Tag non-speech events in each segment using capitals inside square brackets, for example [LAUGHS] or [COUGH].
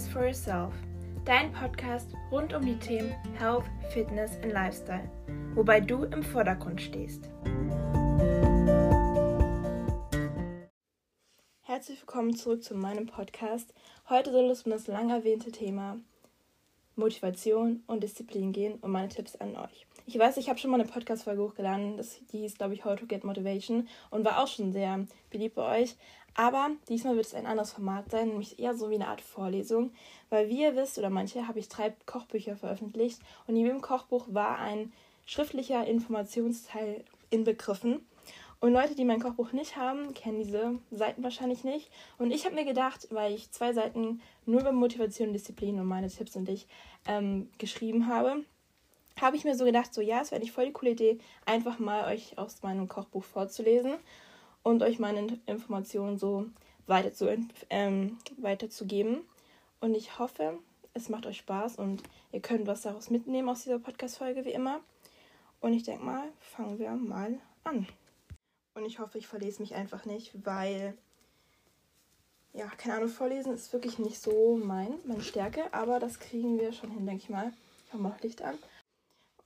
is for Yourself, dein Podcast rund um die Themen Health, Fitness und Lifestyle, wobei du im Vordergrund stehst. Herzlich willkommen zurück zu meinem Podcast. Heute soll es um das lang erwähnte Thema Motivation und Disziplin gehen und meine Tipps an euch. Ich weiß, ich habe schon mal eine Podcast-Folge hochgeladen, das hieß, glaube ich, How to Get Motivation und war auch schon sehr beliebt bei euch. Aber diesmal wird es ein anderes Format sein, nämlich eher so wie eine Art Vorlesung, weil wie ihr wisst oder manche habe ich drei Kochbücher veröffentlicht und in jedem Kochbuch war ein schriftlicher Informationsteil inbegriffen. Und Leute, die mein Kochbuch nicht haben, kennen diese Seiten wahrscheinlich nicht. Und ich habe mir gedacht, weil ich zwei Seiten nur über Motivation, Disziplin und meine Tipps und ich ähm, geschrieben habe, habe ich mir so gedacht, so ja, es wäre nicht voll die coole Idee, einfach mal euch aus meinem Kochbuch vorzulesen und euch meine Informationen so weiter zu, ähm, weiterzugeben. Und ich hoffe, es macht euch Spaß und ihr könnt was daraus mitnehmen aus dieser Podcast-Folge, wie immer. Und ich denke mal, fangen wir mal an. Und ich hoffe, ich verlese mich einfach nicht, weil, ja, keine Ahnung, vorlesen ist wirklich nicht so mein, meine Stärke, aber das kriegen wir schon hin, denke ich mal. Ich mache mal Licht an.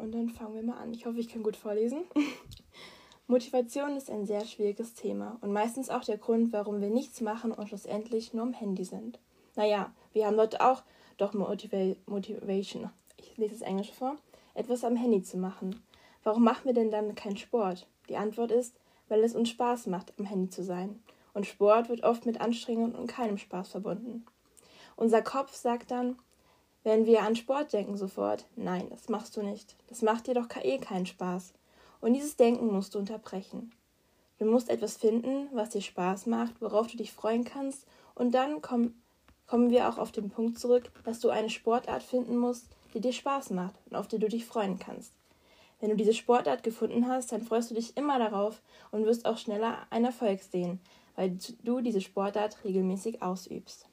Und dann fangen wir mal an. Ich hoffe, ich kann gut vorlesen. [LAUGHS] Motivation ist ein sehr schwieriges Thema und meistens auch der Grund, warum wir nichts machen und schlussendlich nur am Handy sind. Naja, wir haben dort auch doch Motiva Motivation, ich lese das Englisch vor, etwas am Handy zu machen. Warum machen wir denn dann keinen Sport? Die Antwort ist, weil es uns Spaß macht, am Handy zu sein. Und Sport wird oft mit Anstrengung und keinem Spaß verbunden. Unser Kopf sagt dann, wenn wir an Sport denken sofort, nein, das machst du nicht. Das macht dir doch eh keinen Spaß. Und dieses Denken musst du unterbrechen. Du musst etwas finden, was dir Spaß macht, worauf du dich freuen kannst, und dann komm, kommen wir auch auf den Punkt zurück, dass du eine Sportart finden musst, die dir Spaß macht und auf die du dich freuen kannst. Wenn du diese Sportart gefunden hast, dann freust du dich immer darauf und wirst auch schneller einen Erfolg sehen, weil du diese Sportart regelmäßig ausübst.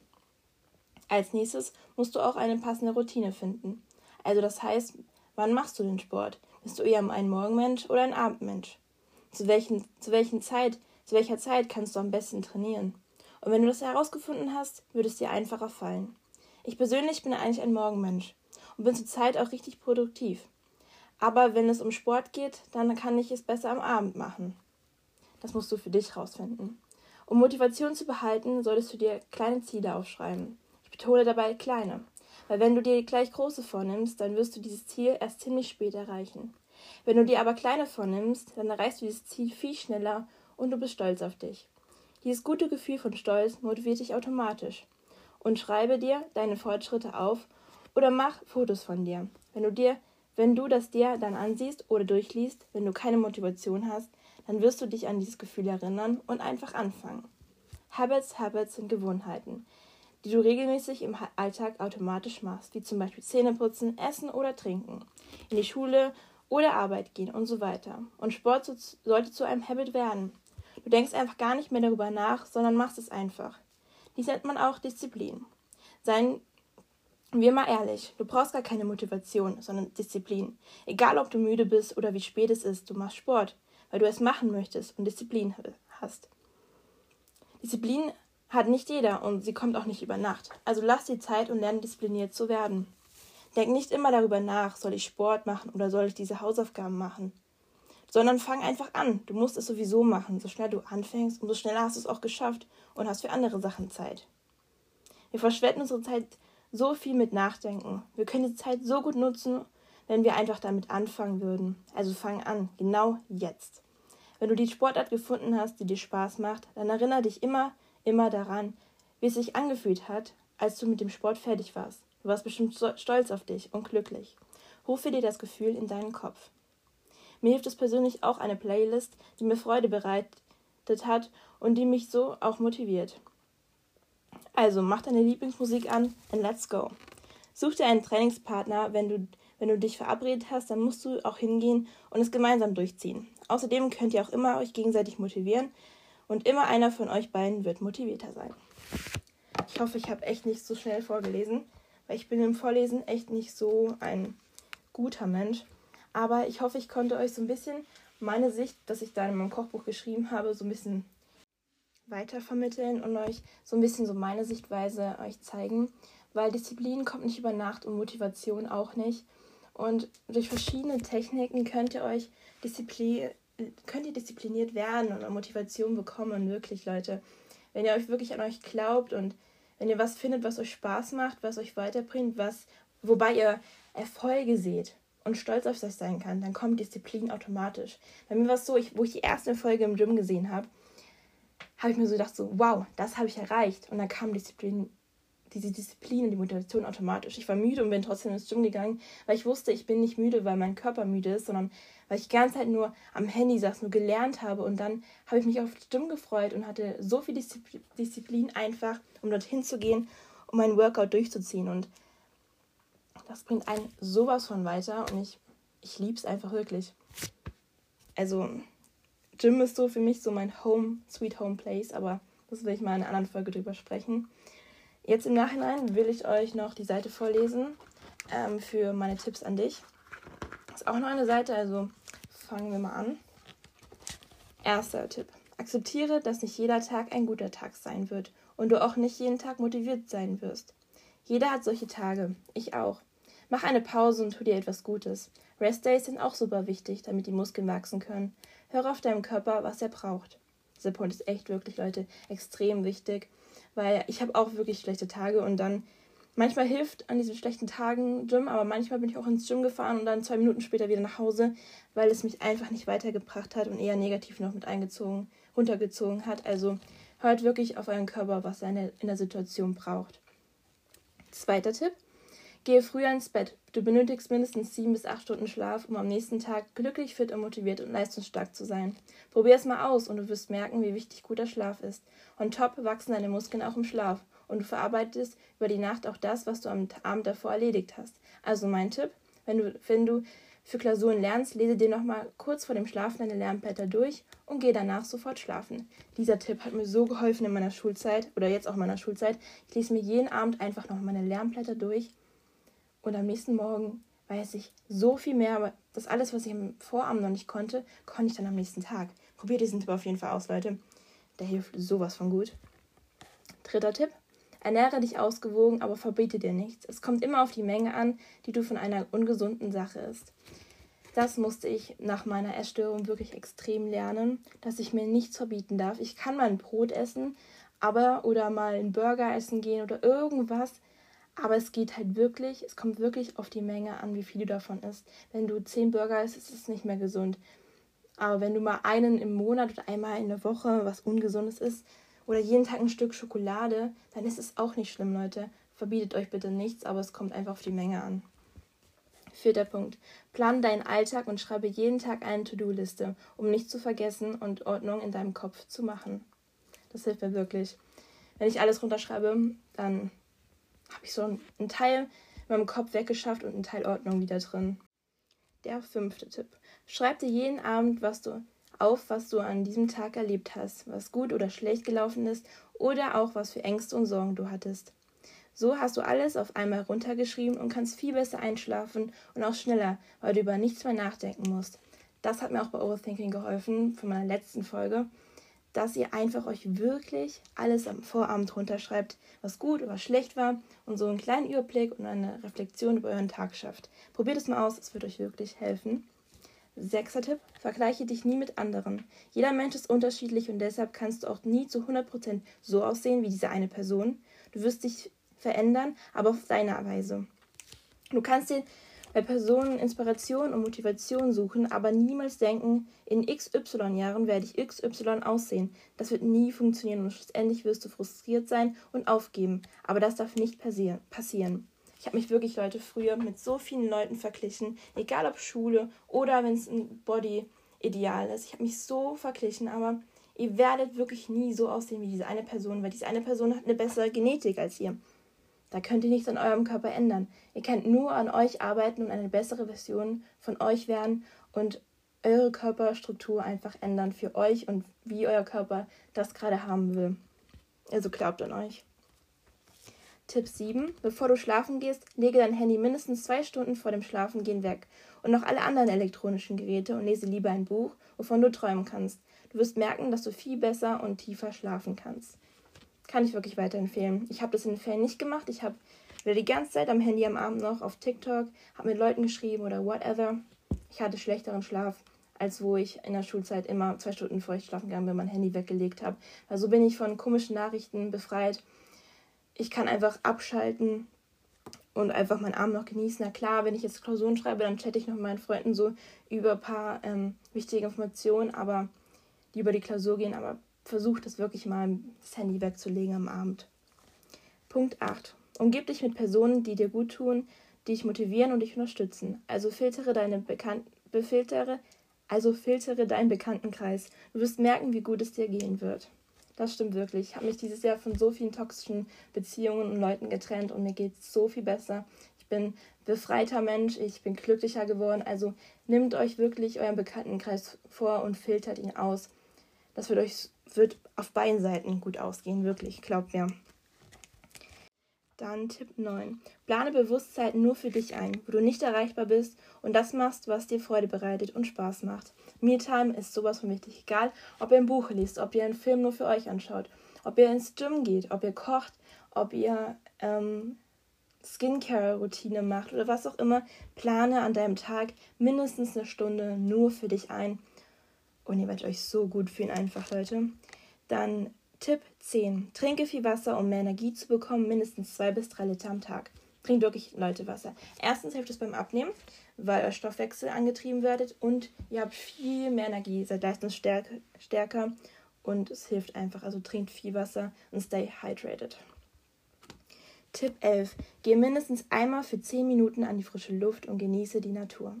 Als nächstes musst du auch eine passende Routine finden. Also das heißt, wann machst du den Sport? Bist du eher ein Morgenmensch oder ein Abendmensch? Zu, welchen, zu, welchen Zeit, zu welcher Zeit kannst du am besten trainieren? Und wenn du das herausgefunden hast, wird es dir einfacher fallen. Ich persönlich bin eigentlich ein Morgenmensch und bin zur Zeit auch richtig produktiv. Aber wenn es um Sport geht, dann kann ich es besser am Abend machen. Das musst du für dich rausfinden. Um Motivation zu behalten, solltest du dir kleine Ziele aufschreiben. Ich betone dabei kleine. Weil wenn du dir gleich große vornimmst, dann wirst du dieses Ziel erst ziemlich spät erreichen. Wenn du dir aber kleine vornimmst, dann erreichst du dieses Ziel viel schneller und du bist stolz auf dich. Dieses gute Gefühl von Stolz motiviert dich automatisch. Und schreibe dir deine Fortschritte auf oder mach Fotos von dir. Wenn du dir, wenn du das dir dann ansiehst oder durchliest, wenn du keine Motivation hast, dann wirst du dich an dieses Gefühl erinnern und einfach anfangen. Habits, Habits sind Gewohnheiten die du regelmäßig im Alltag automatisch machst, wie zum Beispiel Zähneputzen, Essen oder Trinken, in die Schule oder Arbeit gehen und so weiter. Und Sport sollte zu einem Habit werden. Du denkst einfach gar nicht mehr darüber nach, sondern machst es einfach. Dies nennt man auch Disziplin. Seien wir mal ehrlich, du brauchst gar keine Motivation, sondern Disziplin. Egal ob du müde bist oder wie spät es ist, du machst Sport, weil du es machen möchtest und Disziplin hast. Disziplin hat nicht jeder und sie kommt auch nicht über Nacht. Also lass die Zeit und lerne diszipliniert zu werden. Denk nicht immer darüber nach, soll ich Sport machen oder soll ich diese Hausaufgaben machen. Sondern fang einfach an. Du musst es sowieso machen. So schnell du anfängst, umso schneller hast du es auch geschafft und hast für andere Sachen Zeit. Wir verschwenden unsere Zeit so viel mit Nachdenken. Wir können die Zeit so gut nutzen, wenn wir einfach damit anfangen würden. Also fang an, genau jetzt. Wenn du die Sportart gefunden hast, die dir Spaß macht, dann erinnere dich immer immer daran, wie es sich angefühlt hat, als du mit dem Sport fertig warst. Du warst bestimmt stolz auf dich und glücklich. Rufe dir das Gefühl in deinen Kopf. Mir hilft es persönlich auch eine Playlist, die mir Freude bereitet hat und die mich so auch motiviert. Also mach deine Lieblingsmusik an und let's go. Such dir einen Trainingspartner, wenn du, wenn du dich verabredet hast, dann musst du auch hingehen und es gemeinsam durchziehen. Außerdem könnt ihr auch immer euch gegenseitig motivieren, und immer einer von euch beiden wird motivierter sein. Ich hoffe, ich habe echt nicht so schnell vorgelesen, weil ich bin im Vorlesen echt nicht so ein guter Mensch. Aber ich hoffe, ich konnte euch so ein bisschen meine Sicht, dass ich da in meinem Kochbuch geschrieben habe, so ein bisschen weitervermitteln und euch so ein bisschen so meine Sichtweise euch zeigen, weil Disziplin kommt nicht über Nacht und Motivation auch nicht. Und durch verschiedene Techniken könnt ihr euch Disziplin, könnt ihr diszipliniert werden und Motivation bekommen, wirklich, Leute. Wenn ihr euch wirklich an euch glaubt und wenn ihr was findet, was euch Spaß macht, was euch weiterbringt, was, wobei ihr Erfolge seht und stolz auf euch sein kann, dann kommt Disziplin automatisch. Bei mir war es so, ich, wo ich die erste Folge im Gym gesehen habe, habe ich mir so gedacht, so, wow, das habe ich erreicht. Und dann kam Disziplin diese Disziplin und die Motivation automatisch. Ich war müde und bin trotzdem ins Gym gegangen, weil ich wusste, ich bin nicht müde, weil mein Körper müde ist, sondern weil ich die ganze Zeit nur am Handy saß, nur gelernt habe. Und dann habe ich mich auf das Gym gefreut und hatte so viel Disziplin einfach, um dorthin zu gehen, um meinen Workout durchzuziehen. Und das bringt einen sowas von weiter und ich, ich liebe es einfach wirklich. Also, Gym ist so für mich so mein Home, Sweet Home Place, aber das will ich mal in einer anderen Folge drüber sprechen. Jetzt im Nachhinein will ich euch noch die Seite vorlesen ähm, für meine Tipps an dich. Ist auch noch eine Seite, also fangen wir mal an. Erster Tipp. Akzeptiere, dass nicht jeder Tag ein guter Tag sein wird und du auch nicht jeden Tag motiviert sein wirst. Jeder hat solche Tage, ich auch. Mach eine Pause und tu dir etwas Gutes. Restdays sind auch super wichtig, damit die Muskeln wachsen können. Hör auf deinem Körper, was er braucht. Dieser Punkt ist echt wirklich, Leute, extrem wichtig weil ich habe auch wirklich schlechte Tage und dann manchmal hilft an diesen schlechten Tagen Gym, aber manchmal bin ich auch ins Gym gefahren und dann zwei Minuten später wieder nach Hause, weil es mich einfach nicht weitergebracht hat und eher negativ noch mit eingezogen, runtergezogen hat. Also hört wirklich auf euren Körper, was er in der Situation braucht. Zweiter Tipp. Gehe früher ins Bett. Du benötigst mindestens sieben bis acht Stunden Schlaf, um am nächsten Tag glücklich, fit und motiviert und leistungsstark zu sein. Probier es mal aus und du wirst merken, wie wichtig guter Schlaf ist. On top wachsen deine Muskeln auch im Schlaf und du verarbeitest über die Nacht auch das, was du am Abend davor erledigt hast. Also mein Tipp, wenn du, wenn du für Klausuren lernst, lese dir nochmal kurz vor dem Schlafen deine Lernblätter durch und gehe danach sofort schlafen. Dieser Tipp hat mir so geholfen in meiner Schulzeit oder jetzt auch in meiner Schulzeit. Ich lese mir jeden Abend einfach noch meine Lernblätter durch und am nächsten Morgen weiß ich so viel mehr, aber das alles, was ich am Vorabend noch nicht konnte, konnte ich dann am nächsten Tag. Probiert diesen Tipp auf jeden Fall aus, Leute. Der hilft sowas von gut. Dritter Tipp. Ernähre dich ausgewogen, aber verbiete dir nichts. Es kommt immer auf die Menge an, die du von einer ungesunden Sache isst. Das musste ich nach meiner Essstörung wirklich extrem lernen, dass ich mir nichts verbieten darf. Ich kann mal ein Brot essen, aber oder mal einen Burger essen gehen oder irgendwas, aber es geht halt wirklich, es kommt wirklich auf die Menge an, wie viel du davon isst. Wenn du zehn Burger isst, ist es nicht mehr gesund. Aber wenn du mal einen im Monat oder einmal in der Woche was Ungesundes isst oder jeden Tag ein Stück Schokolade, dann ist es auch nicht schlimm, Leute. Verbietet euch bitte nichts, aber es kommt einfach auf die Menge an. Vierter Punkt. Plan deinen Alltag und schreibe jeden Tag eine To-Do-Liste, um nicht zu vergessen und Ordnung in deinem Kopf zu machen. Das hilft mir wirklich. Wenn ich alles runterschreibe, dann habe ich so einen Teil in meinem Kopf weggeschafft und einen Teil Ordnung wieder drin. Der fünfte Tipp. Schreib dir jeden Abend, was du auf, was du an diesem Tag erlebt hast, was gut oder schlecht gelaufen ist oder auch was für Ängste und Sorgen du hattest. So hast du alles auf einmal runtergeschrieben und kannst viel besser einschlafen und auch schneller, weil du über nichts mehr nachdenken musst. Das hat mir auch bei Overthinking geholfen, von meiner letzten Folge dass ihr einfach euch wirklich alles am Vorabend runterschreibt, was gut oder schlecht war und so einen kleinen Überblick und eine Reflexion über euren Tag schafft. Probiert es mal aus, es wird euch wirklich helfen. Sechster Tipp, vergleiche dich nie mit anderen. Jeder Mensch ist unterschiedlich und deshalb kannst du auch nie zu 100% so aussehen wie diese eine Person. Du wirst dich verändern, aber auf deine Weise. Du kannst dir bei Personen Inspiration und Motivation suchen, aber niemals denken, in XY Jahren werde ich XY aussehen. Das wird nie funktionieren und schlussendlich wirst du frustriert sein und aufgeben. Aber das darf nicht passieren. Ich habe mich wirklich, Leute, früher mit so vielen Leuten verglichen, egal ob Schule oder wenn es ein Body-Ideal ist. Ich habe mich so verglichen, aber ihr werdet wirklich nie so aussehen wie diese eine Person, weil diese eine Person hat eine bessere Genetik als ihr. Da könnt ihr nichts an eurem Körper ändern. Ihr könnt nur an euch arbeiten und eine bessere Version von euch werden und eure Körperstruktur einfach ändern für euch und wie euer Körper das gerade haben will. Also glaubt an euch. Tipp 7. Bevor du schlafen gehst, lege dein Handy mindestens zwei Stunden vor dem Schlafengehen weg und noch alle anderen elektronischen Geräte und lese lieber ein Buch, wovon du träumen kannst. Du wirst merken, dass du viel besser und tiefer schlafen kannst kann ich wirklich weiterempfehlen. Ich habe das in den Ferien nicht gemacht. Ich habe war die ganze Zeit am Handy am Abend noch auf TikTok, habe mit Leuten geschrieben oder whatever. Ich hatte schlechteren Schlaf, als wo ich in der Schulzeit immer zwei Stunden vor ich schlafen gegangen bin, mein Handy weggelegt habe. Weil so bin ich von komischen Nachrichten befreit. Ich kann einfach abschalten und einfach meinen Abend noch genießen. Na klar, wenn ich jetzt Klausuren schreibe, dann chatte ich noch mit meinen Freunden so über ein paar ähm, wichtige Informationen, aber die über die Klausur gehen, aber versucht das wirklich mal das Handy wegzulegen am Abend. Punkt 8. Umgib dich mit Personen, die dir gut tun, die dich motivieren und dich unterstützen. Also filtere deine Bekan befiltere, also filtere deinen Bekanntenkreis. Du wirst merken, wie gut es dir gehen wird. Das stimmt wirklich. Ich habe mich dieses Jahr von so vielen toxischen Beziehungen und Leuten getrennt und mir geht es so viel besser. Ich bin befreiter Mensch, ich bin glücklicher geworden. Also nehmt euch wirklich euren Bekanntenkreis vor und filtert ihn aus. Das wird euch wird auf beiden Seiten gut ausgehen, wirklich, glaubt mir. Dann Tipp 9. Plane Bewusstsein nur für dich ein, wo du nicht erreichbar bist und das machst, was dir Freude bereitet und Spaß macht. Me-Time ist sowas von wichtig. Egal, ob ihr ein Buch liest, ob ihr einen Film nur für euch anschaut, ob ihr ins Gym geht, ob ihr kocht, ob ihr ähm, Skincare-Routine macht oder was auch immer. Plane an deinem Tag mindestens eine Stunde nur für dich ein. Und ihr werdet euch so gut fühlen, einfach, Leute. Dann Tipp 10. Trinke viel Wasser, um mehr Energie zu bekommen, mindestens 2 bis 3 Liter am Tag. Trinkt wirklich, Leute, Wasser. Erstens hilft es beim Abnehmen, weil euer Stoffwechsel angetrieben werdet und ihr habt viel mehr Energie, seid leistungsstärker und es hilft einfach. Also trinkt viel Wasser und stay hydrated. Tipp 11. Geh mindestens einmal für 10 Minuten an die frische Luft und genieße die Natur.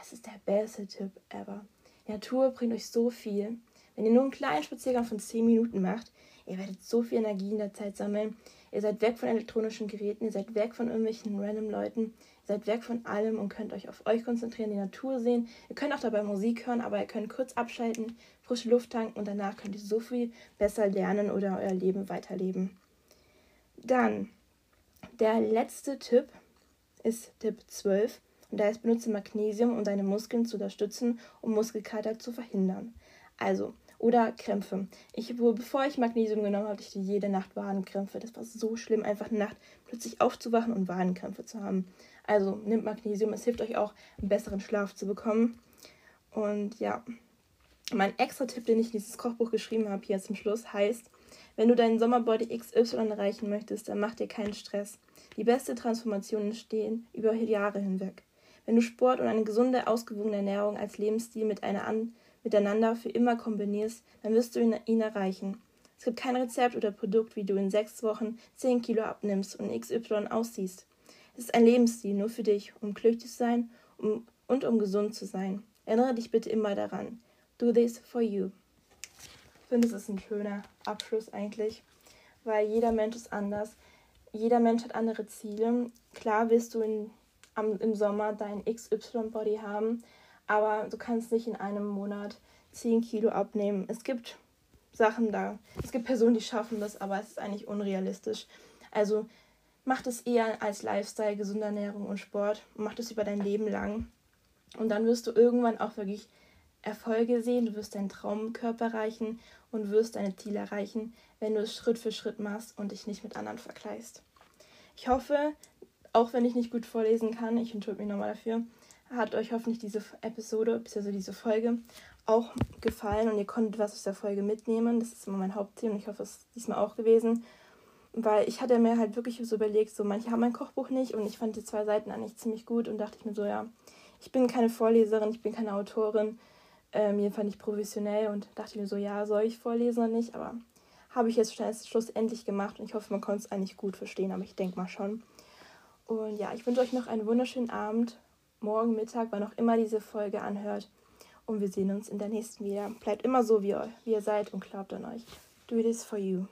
Es ist der beste Tipp ever. Die Natur bringt euch so viel. Wenn ihr nur einen kleinen Spaziergang von 10 Minuten macht, ihr werdet so viel Energie in der Zeit sammeln. Ihr seid weg von elektronischen Geräten, ihr seid weg von irgendwelchen random Leuten, ihr seid weg von allem und könnt euch auf euch konzentrieren, die Natur sehen. Ihr könnt auch dabei Musik hören, aber ihr könnt kurz abschalten, frische Luft tanken und danach könnt ihr so viel besser lernen oder euer Leben weiterleben. Dann der letzte Tipp ist Tipp 12 und da ist benutze Magnesium, um deine Muskeln zu unterstützen, um Muskelkater zu verhindern. Also, oder Krämpfe. Ich, bevor ich Magnesium genommen habe, hatte ich jede Nacht Wadenkrämpfe. Das war so schlimm, einfach eine Nacht plötzlich aufzuwachen und Wadenkrämpfe zu haben. Also nimmt Magnesium, es hilft euch auch, einen besseren Schlaf zu bekommen. Und ja, mein extra Tipp, den ich in dieses Kochbuch geschrieben habe, hier zum Schluss, heißt, wenn du deinen Sommerbody XY erreichen möchtest, dann mach dir keinen Stress. Die beste Transformationen entstehen über Jahre hinweg. Wenn du Sport und eine gesunde, ausgewogene Ernährung als Lebensstil mit einer an miteinander für immer kombinierst, dann wirst du ihn, erreichen. Es gibt kein Rezept oder Produkt, wie du in sechs Wochen 10 Kilo abnimmst und XY aussiehst. Es ist ein Lebensstil nur für dich, um glücklich zu sein um, und um gesund zu sein. Erinnere dich bitte immer daran. Do this for you. Ich finde, es ist ein schöner Abschluss eigentlich, weil jeder Mensch ist anders. Jeder Mensch hat andere Ziele. Klar wirst du in, am, im Sommer dein XY-Body haben, aber du kannst nicht in einem Monat 10 Kilo abnehmen. Es gibt Sachen da. Es gibt Personen, die schaffen das, aber es ist eigentlich unrealistisch. Also mach das eher als Lifestyle, gesunde Ernährung und Sport. Mach das über dein Leben lang. Und dann wirst du irgendwann auch wirklich Erfolge sehen. Du wirst deinen Traumkörper erreichen und wirst deine Ziele erreichen, wenn du es Schritt für Schritt machst und dich nicht mit anderen vergleichst. Ich hoffe, auch wenn ich nicht gut vorlesen kann, ich entschuldige mich nochmal dafür, hat euch hoffentlich diese Episode bzw. diese Folge auch gefallen und ihr konntet was aus der Folge mitnehmen. Das ist immer mein Hauptthema und ich hoffe, es ist diesmal auch gewesen. Weil ich hatte mir halt wirklich so überlegt, so manche haben mein Kochbuch nicht und ich fand die zwei Seiten eigentlich ziemlich gut und dachte ich mir so, ja, ich bin keine Vorleserin, ich bin keine Autorin, ähm, jedenfalls nicht professionell und dachte mir so, ja, soll ich vorlesen oder nicht? Aber habe ich jetzt schlussendlich gemacht und ich hoffe, man konnte es eigentlich gut verstehen, aber ich denke mal schon. Und ja, ich wünsche euch noch einen wunderschönen Abend morgen Mittag, wann auch immer diese Folge anhört. Und wir sehen uns in der nächsten wieder. Bleibt immer so, wie ihr, wie ihr seid und glaubt an euch. Do this for you.